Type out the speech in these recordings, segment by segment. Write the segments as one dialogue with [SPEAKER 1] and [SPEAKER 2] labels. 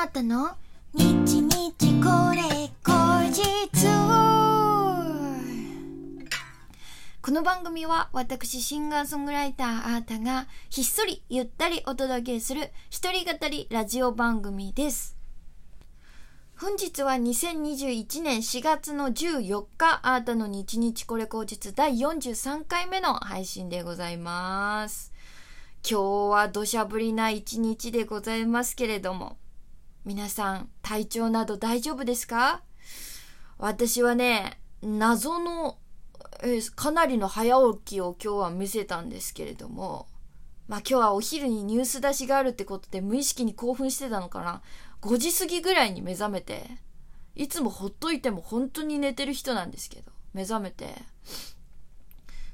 [SPEAKER 1] あーたの？日日これ後日。この番組は私シンガーソングライターあーたがひっそりゆったりお届けする一人語りラジオ番組です。本日は2021年4月の14日あーたの日日これ後日第43回目の配信でございます。今日は土砂降りな一日でございますけれども、皆さん体調など大丈夫ですか？私はね、謎の、え、かなりの早起きを今日は見せたんですけれども、まあ今日はお昼にニュース出しがあるってことで無意識に興奮してたのかな。5時過ぎぐらいに目覚めて、いつもほっといても本当に寝てる人なんですけど、目覚めて、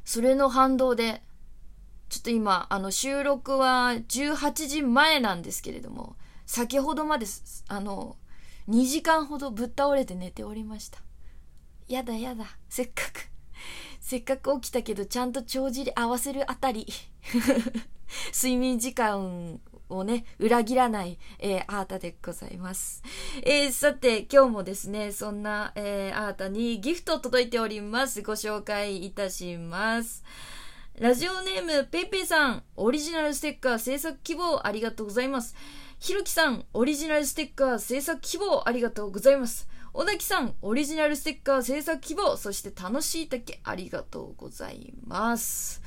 [SPEAKER 1] それの反動で、ちょっと今、あの、収録は18時前なんですけれども、先ほどまで、あの、2時間ほどぶっ倒れて寝ておりました。やだやだ。せっかく、せっかく起きたけど、ちゃんと帳尻合わせるあたり、睡眠時間をね、裏切らない、えー、アータでございます。えー、さて、今日もですね、そんな、えー、アータにギフト届いております。ご紹介いたします。ラジオネーム、ペイペイさん、オリジナルステッカー制作希望ありがとうございます。ひろきさん、オリジナルステッカー制作希望ありがとうございます。小滝さん、オリジナルステッカー制作希望、そして楽しい竹ありがとうございます。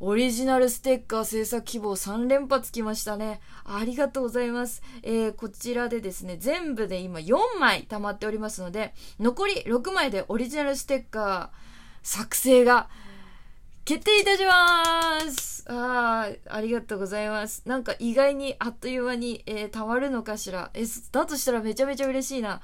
[SPEAKER 1] オリジナルステッカー制作希望3連発きましたね。ありがとうございます。えー、こちらでですね、全部で今4枚溜まっておりますので、残り6枚でオリジナルステッカー作成が決定いたしますああ、ありがとうございます。なんか意外にあっという間に、えー、たまるのかしら。え、だとしたらめちゃめちゃ嬉しいな。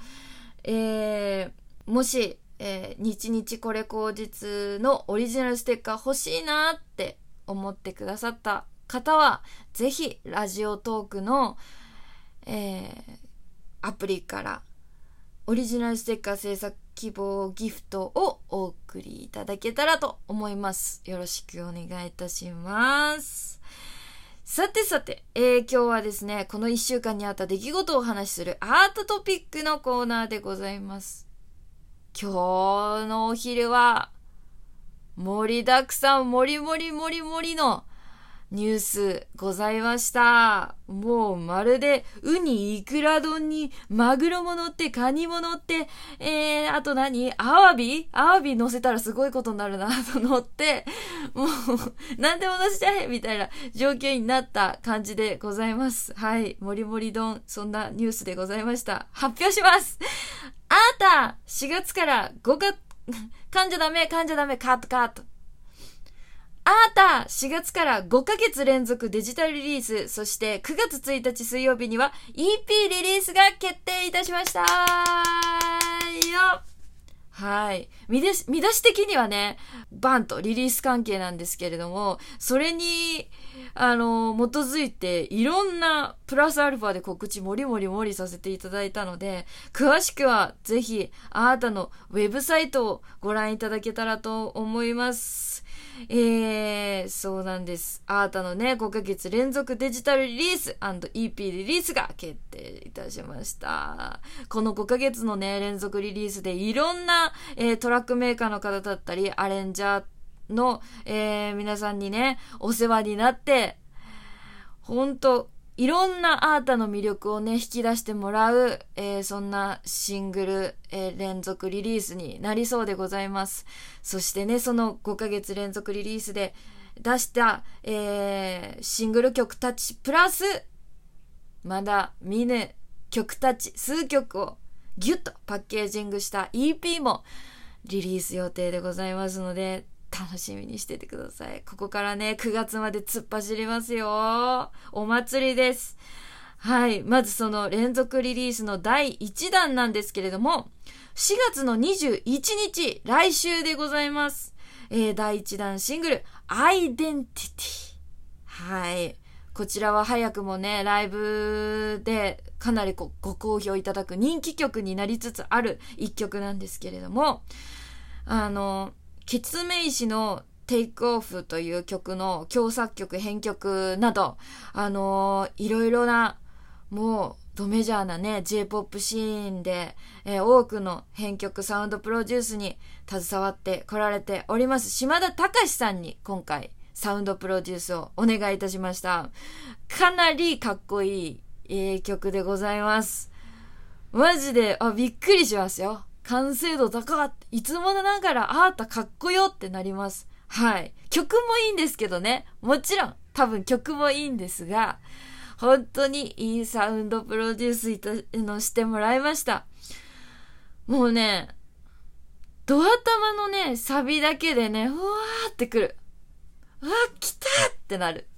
[SPEAKER 1] えー、もし、えー、日々これ口実のオリジナルステッカー欲しいなって思ってくださった方は、ぜひ、ラジオトークの、えー、アプリから、オリジナルステッカー制作希望ギフトをお送りいただけたらと思います。よろしくお願いいたします。さてさて、えー、今日はですね、この一週間にあった出来事をお話しするアートトピックのコーナーでございます。今日のお昼は、盛りだくさん、もりもりもりもりのニュースございました。もうまるで、ウニ、イクラ丼に、マグロも乗って、カニも乗って、えー、あと何？アワビ？アワビ乗せたらすごいことになるな、と乗って、もう、何でも乗せちゃえみたいな状況になった感じでございます。はい。もりもり丼、そんなニュースでございました。発表しますあーた !4 月から5月、噛んじゃダメ、噛んじゃダメ、カットカット。あーた !4 月から5ヶ月連続デジタルリリース、そして9月1日水曜日には EP リリースが決定いたしましたよはい。見出し、見出し的にはね、バンとリリース関係なんですけれども、それに、あの、基づいて、いろんなプラスアルファで告知もりもりもりさせていただいたので、詳しくはぜひ、あなたのウェブサイトをご覧いただけたらと思います。えー、そうなんです。アータのね、5ヶ月連続デジタルリリース &EP リリースが決定いたしました。この5ヶ月のね、連続リリースでいろんな、えー、トラックメーカーの方だったり、アレンジャーの、えー、皆さんにね、お世話になって、ほんと、いろんなアータの魅力をね、引き出してもらう、えー、そんなシングル、えー、連続リリースになりそうでございます。そしてね、その5ヶ月連続リリースで出した、えー、シングル曲たち、プラス、まだ見ぬ曲たち、数曲をギュッとパッケージングした EP もリリース予定でございますので、楽しみにしててください。ここからね、9月まで突っ走りますよ。お祭りです。はい。まずその連続リリースの第1弾なんですけれども、4月の21日、来週でございます。えー、第1弾シングル、アイデンティティ。はい。こちらは早くもね、ライブでかなりご好評いただく人気曲になりつつある一曲なんですけれども、あの、ケツメイシのテイクオフという曲の共作曲、編曲など、あのー、いろいろな、もう、とメジャーなね、J-POP シーンで、えー、多くの編曲サウンドプロデュースに携わってこられております、島田隆さんに今回、サウンドプロデュースをお願いいたしました。かなりかっこいい、えー、曲でございます。マジで、あ、びっくりしますよ。完成度高かったいつものながら、あーたかっこよってなります。はい。曲もいいんですけどね。もちろん、多分曲もいいんですが、本当にいいサウンドプロデュースいたのしてもらいました。もうね、ドア玉のね、サビだけでね、うわーってくる。うわ、来たってなる。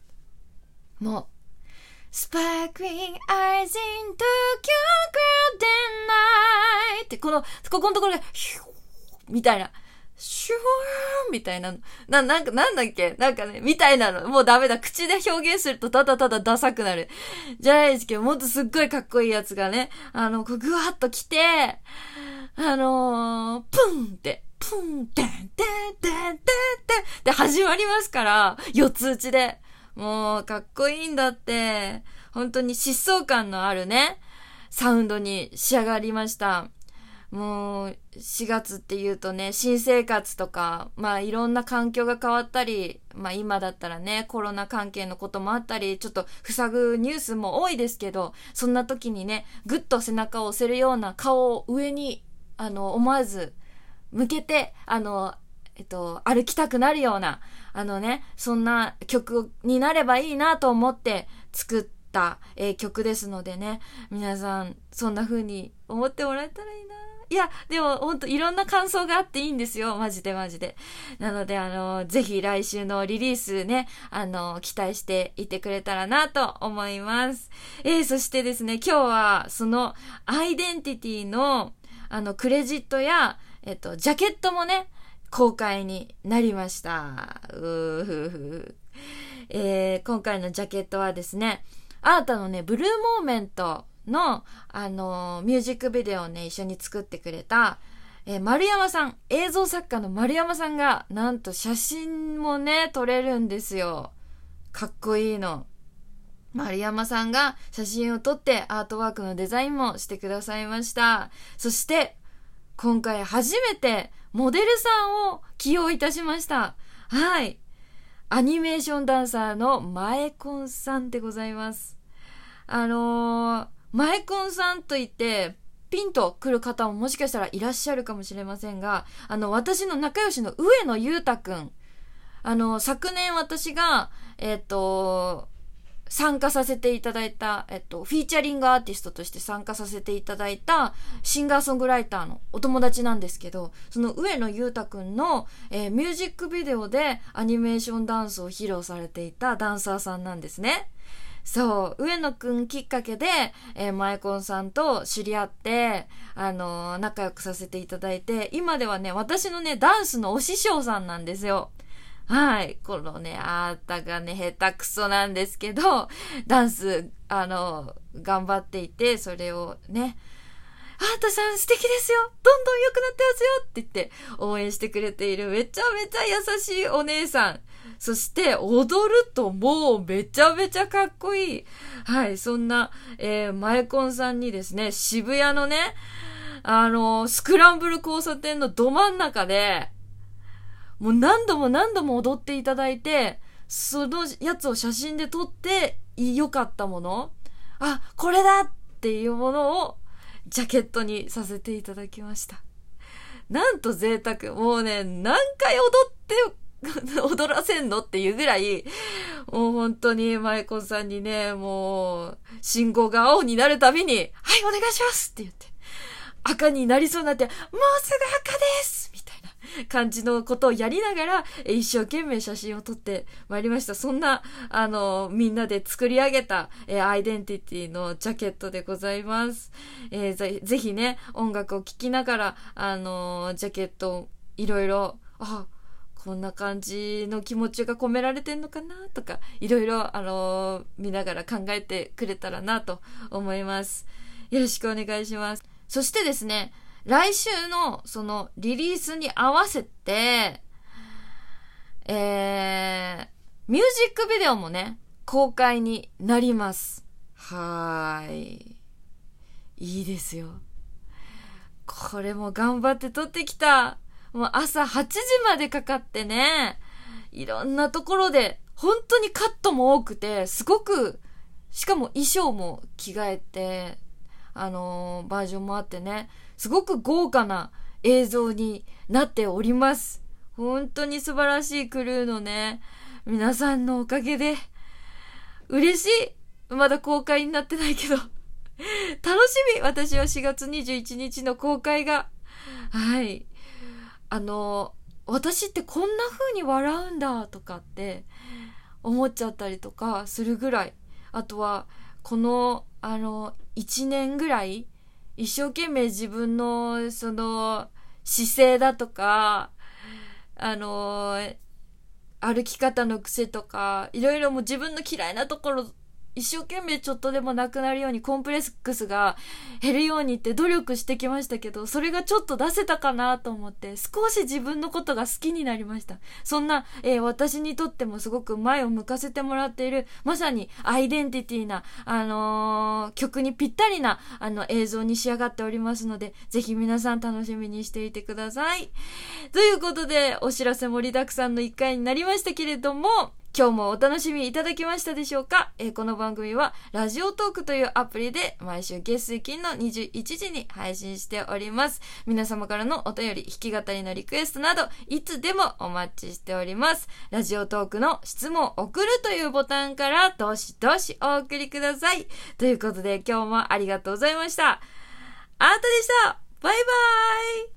[SPEAKER 1] もう、Sparkling eyes into your golden night ってこの、ここのところで、ヒューみたいな。シューみたいな。な、なんか、なんだっけ？なんかね、みたいなの。もうダメだ。口で表現するとただただダサくなる。じゃないですけど、もっとすっごいかっこいいやつがね、あの、こうぐわっと来て、あのー、プンって、プン、てん、てん、てん、てん、てん、で始まりますから、四つ打ちで。もう、かっこいいんだって。本当に疾走感のあるね、サウンドに仕上がりました。もう、4月って言うとね、新生活とか、まあいろんな環境が変わったり、まあ今だったらね、コロナ関係のこともあったり、ちょっと塞ぐニュースも多いですけど、そんな時にね、ぐっと背中を押せるような顔を上に、あの、思わず向けて、あの、えっと、歩きたくなるような、あのね、そんな曲になればいいなと思って作った、えー、曲ですのでね、皆さん、そんな風に思ってもらえたらいいないや、でもほんといろんな感想があっていいんですよ。マジでマジで。なので、あの、ぜひ来週のリリースね、あの、期待していてくれたらなと思います。えー、そしてですね、今日はそのアイデンティティの、あの、クレジットや、えっと、ジャケットもね、公開になりました。うーふふ。えー、今回のジャケットはですね、あーたのね、ブルーモーメントの、あのー、ミュージックビデオをね、一緒に作ってくれた、えー、丸山さん、映像作家の丸山さんが、なんと写真もね、撮れるんですよ。かっこいいの。丸山さんが写真を撮ってアートワークのデザインもしてくださいました。そして、今回初めてモデルさんを起用いたしました。はい。アニメーションダンサーの前コンさんでございます。あのーマイコンさんといって、ピンと来る方ももしかしたらいらっしゃるかもしれませんが、あの、私の仲良しの上野裕太くん。あの、昨年私が、えっ、ー、と、参加させていただいた、えっと、フィーチャリングアーティストとして参加させていただいたシンガーソングライターのお友達なんですけど、その上野裕太くんの、えー、ミュージックビデオでアニメーションダンスを披露されていたダンサーさんなんですね。そう、上野くんきっかけで、えー、マイコンさんと知り合って、あのー、仲良くさせていただいて、今ではね、私のね、ダンスのお師匠さんなんですよ。はい。このね、あーたがね、下手くそなんですけど、ダンス、あの、頑張っていて、それをね、あーたさん素敵ですよどんどん良くなってますよって言って応援してくれているめちゃめちゃ優しいお姉さん。そして踊るともうめちゃめちゃかっこいい。はい、そんな、えー、マエコンさんにですね、渋谷のね、あのー、スクランブル交差点のど真ん中で、もう何度も何度も踊っていただいて、そのやつを写真で撮って良かったもの、あ、これだっていうものをジャケットにさせていただきました。なんと贅沢。もうね、何回踊って 踊らせんのっていうぐらい、もう本当にマイコンさんにね、もう、信号が青になるたびに、はい、お願いしますって言って、赤になりそうになって、もうすぐ赤ですみ感じのことをやりながら、一生懸命写真を撮ってまいりました。そんな、あの、みんなで作り上げた、えー、アイデンティティのジャケットでございます。えー、ぜぜひね、音楽を聴きながら、あの、ジャケットをいろいろ、あ、こんな感じの気持ちが込められてんのかなとか、いろいろ、あの、見ながら考えてくれたらなと思います。よろしくお願いします。そしてですね、来週のそのリリースに合わせて、えー、ミュージックビデオもね、公開になります。はーい。いいですよ。これも頑張って撮ってきた。もう朝8時までかかってね、いろんなところで、本当にカットも多くて、すごく、しかも衣装も着替えて、あのー、バージョンもあってね、すごく豪華な映像になっております。本当に素晴らしいクルーのね、皆さんのおかげで、嬉しいまだ公開になってないけど、楽しみ私は4月21日の公開が。はい。あの、私ってこんな風に笑うんだとかって思っちゃったりとかするぐらい。あとは、この、あの、1年ぐらい、一生懸命自分の、その、姿勢だとか、あの歩き方の癖とか、いろいろもう自分の嫌いなところ一生懸命ちょっとでもなくなるようにコンプレックスが減るようにって努力してきましたけど、それがちょっと出せたかなと思って、少し自分のことが好きになりました。そんな、えー、私にとってもすごく前を向かせてもらっている、まさにアイデンティティな、あのー、曲にぴったりな、あの、映像に仕上がっておりますので、ぜひ皆さん楽しみにしていてください。ということで、お知らせ盛りだくさんの一回になりましたけれども、今日もお楽しみいただきましたでしょうか、えー、この番組はラジオトークというアプリで毎週月水金の21時に配信しております。皆様からのお便り、弾き語りのリクエストなど、いつでもお待ちしております。ラジオトークの質問を送るというボタンからどしどしお送りください。ということで今日もありがとうございました。あーたでしたバイバーイ